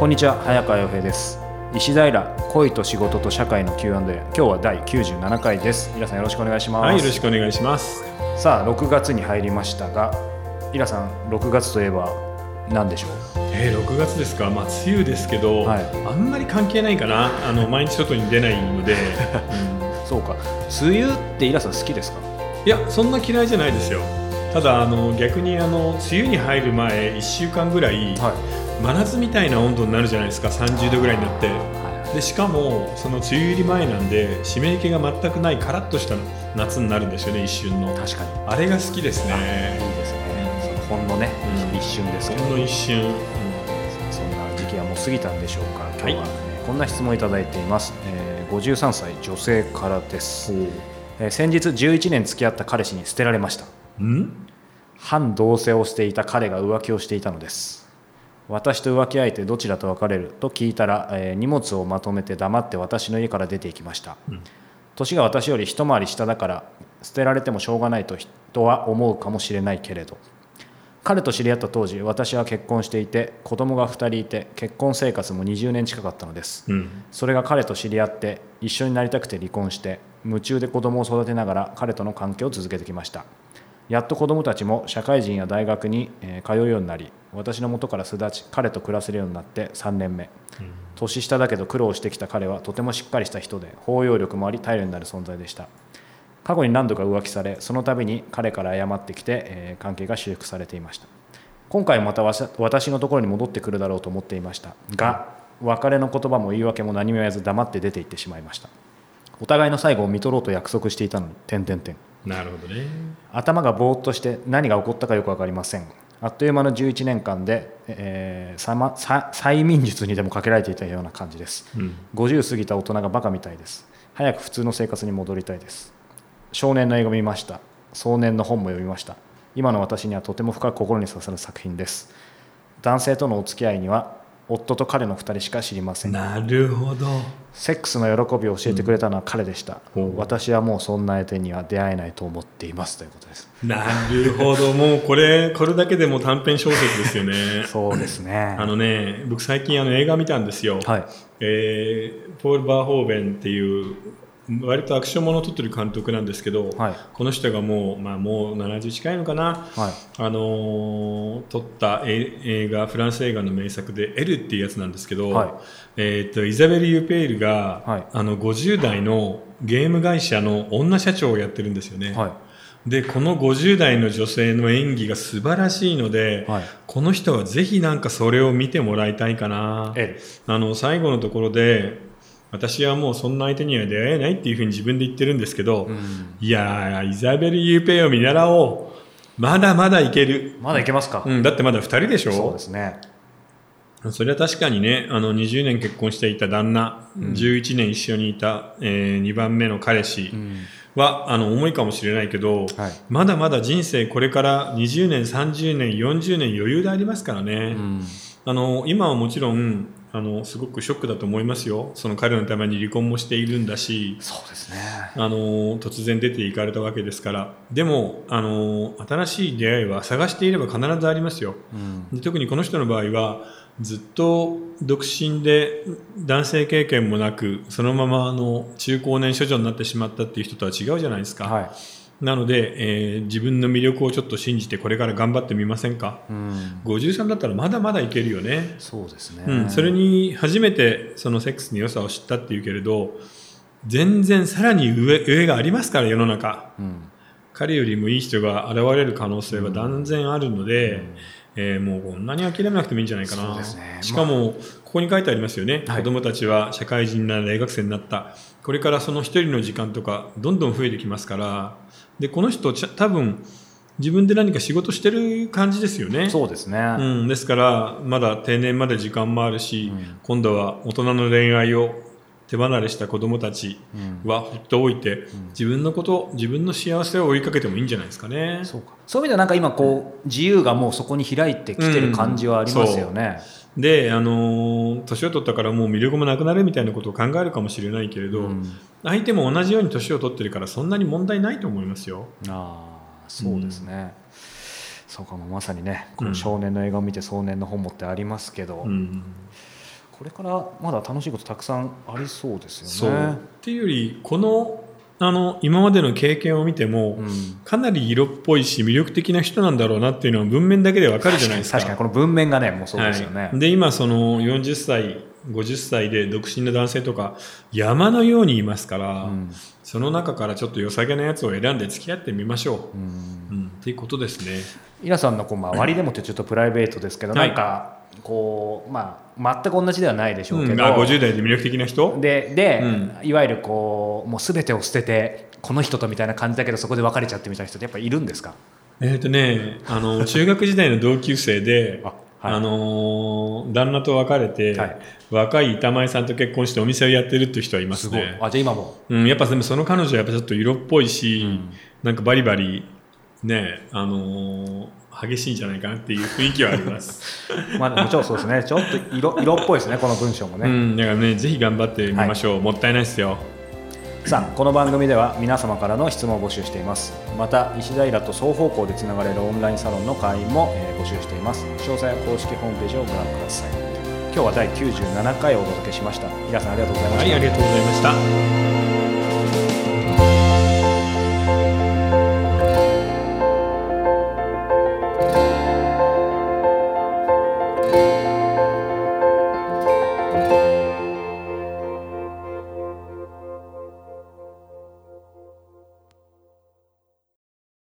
こんにちは早川洋平です。石平恋と仕事と社会の Q&A 今日は第97回です。皆さんよろしくお願いします。はい、よろしくお願いします。さあ6月に入りましたがイラさん6月といえば何でしょう？えー、6月ですか、まあ、梅雨ですけど、はい。あんまり関係ないかな、あの毎日外に出ないので、そうか。梅雨ってイラさん好きですか？いや、そんな嫌いじゃないですよ。ただあの逆にあの梅雨に入る前1週間ぐらい、は真夏みたいな温度になるじゃないですか30度ぐらいになって。でしかもその梅雨入り前なんで湿り気が全くないカラッとした夏になるんですよね一瞬の。確かに。あれが好きですいいねですね。そのほんのね、うん。一瞬ですけど。ほんの一瞬、そんな時期はもう過ぎたんでしょうか。今日は、はいこんな質問いただいています、えー53歳女性からです、えー先日11年付き合った彼氏に捨てられました。うん？反同棲をしていた彼が浮気をしていたのです私と浮気相手どちらと別れると聞いたら、えー荷物をまとめて黙って私の家から出ていきました、うん。年が私より一回り下だから捨てられてもしょうがないと人は思うかもしれないけれど。彼と知り合った当時私は結婚していて子供が2人いて結婚生活も20年近かったのです。うん。それが彼と知り合って一緒になりたくて離婚して夢中で子供を育てながら彼との関係を続けてきました。やっと子供たちも社会人や大学にえー通うようになり私の元から巣立ち彼と暮らせるようになって3年目。年下だけど苦労してきた彼はとてもしっかりした人で包容力もあり頼りになる存在でした。過去に何度か浮気されその度に彼から謝ってきて、えー関係が修復されていました。今回また私のところに戻ってくるだろうと思っていました。が別れの言葉も言い訳も何も言わず黙って出て行ってしまいました。お互いの最後を見とろうと約束していたのに点々点なるほどね。頭がぼーっとして何が起こったかよく分かりませんあっという間の11年間で、えーさまさ催眠術にでもかけられていたような感じです。うん。50過ぎた大人がバカみたいです。早く普通の生活に戻りたいです。少年の映画を見ました。壮年の本も読みました。今の私にはとても深く心に刺さる作品です。男性とのお付き合いには夫と彼の2人しか知りませんなるほど。セックスの喜びを教えてくれたのは彼でした、うん私はもうそんな相手には出会えないと思っていますということですなるほど。もうこれ、これだけでも短編小説ですよね。そうですねあのね、僕最近あの映画見たんですよ。はいえーポール・バーホーベンっていう割とアクションものを撮ってる監督なんですけど、はい。この人がもう,、まあ、もう70近いのかな、はい。あのー撮ったえ映画フランス映画の名作で「エル」っていうやつなんですけど、はい。えー、とイザベル・ユペールが、はい。あの50代のゲーム会社の女社長をやってるんですよね。はい。でこの50代の女性の演技が素晴らしいので、はい。この人はぜひなんかそれを見てもらいたいかな。あの最後のところで私はもうそんな相手には出会えないっていうふうに自分で言ってるんですけど、うん。いやーイザベル・ユーペイを見習おう。まだまだいける、まだいけますか、うん、だってまだ2人でしょ？そうですね。それは確かにねあの20年結婚していた旦那、うん。11年一緒にいた、え2番目の彼氏うん。は、あの重いかもしれないけど、はい。まだまだ人生これから20年30年40年余裕でありますからね、うん。あの今はもちろんあのすごくショックだと思いますよ、その彼のために離婚もしているんだし、そうですね。あの突然出て行かれたわけですから、でもあの新しい出会いは探していれば必ずありますよ。うん。で特にこの人の場合はずっと独身で男性経験もなくそのままあの中高年処女になってしまったっていう人とは違うじゃないですか、はいなので、えー自分の魅力をちょっと信じてこれから頑張ってみませんか？うん。53だったらまだまだいけるよね。そうですね、うん、それに初めてそのセックスの良さを知ったっていうけれど全然さらに上上がありますから世の中。うん。彼よりもいい人が現れる可能性は断然あるので、えーもうこんなに諦めなくてもいいんじゃないかな、そうですね。しかも、ここに書いてありますよね、はい。子供たちは社会人になる大学生になった。これからその一人の時間とかどんどん増えてきますからでこの人多分自分で何か仕事してる感じですよね。そうですね、うん、ですからまだ定年まで時間もあるし、うん今度は大人の恋愛を手離れした子供たちうん。は放っておいて、自分のこと自分の幸せを追いかけてもいいんじゃないですかね。そうか。そういう意味ではなんか今こう自由がもうそこに開いてきてる感じはありますよね、で、あのー年を取ったからもう魅力もなくなるみたいなことを考えるかもしれないけれど、うん。相手も同じように年を取ってるからそんなに問題ないと思いますよ。ああそうですね、そうかもまさにねこうん。の少年の映画を見て壮年の本もってありますけど、うんこれからまだ楽しいことたくさんありそうですよね。っていうよりこのあの今までの経験を見ても、うんかなり色っぽいし魅力的な人なんだろうなっていうのは文面だけでわかるじゃないですか。確かにこの文面がねもうそうですよね。はい、で今その40歳50歳で独身の男性とか山のようにいますから、うんその中からちょっと良さげなやつを選んで付き合ってみましょう。うんうん、っていうことですね。イラさんのこう、まあ、割りでもってちょっとプライベートですけど、はいなんかこう、まあ、全く同じではないでしょうけど、うん、あ50代で魅力的な人？でで、うん。いわゆるこうもう全てを捨ててこの人とみたいな感じだけどそこで別れちゃってみたいな人ってやっぱいるんですか？えっ、とねあの 中学時代の同級生でああ、はい。のー旦那と別れて、はい。若い板前さんと結婚してお店をやってるっていう人はいますすごい。ね。あじゃあ今も。うん、やっぱでもその彼女はやっぱちょっと色っぽいし、うん。なんかバリバリねあのー激しいんじゃないかなっていう雰囲気はあります。まあもちろんそうですね。ちょっと色色っぽいですねこの文章もね、うん、だからねぜひ頑張ってみましょう、もったいないですよ。さあこの番組では皆様からの質問を募集しています。また石平と双方向でつながれるオンラインサロンの会員も、えー募集しています。詳細は公式ホームページをご覧ください。今日は第97回をお届けしました。皆さんありがとうございました、はい、ありがとうございました。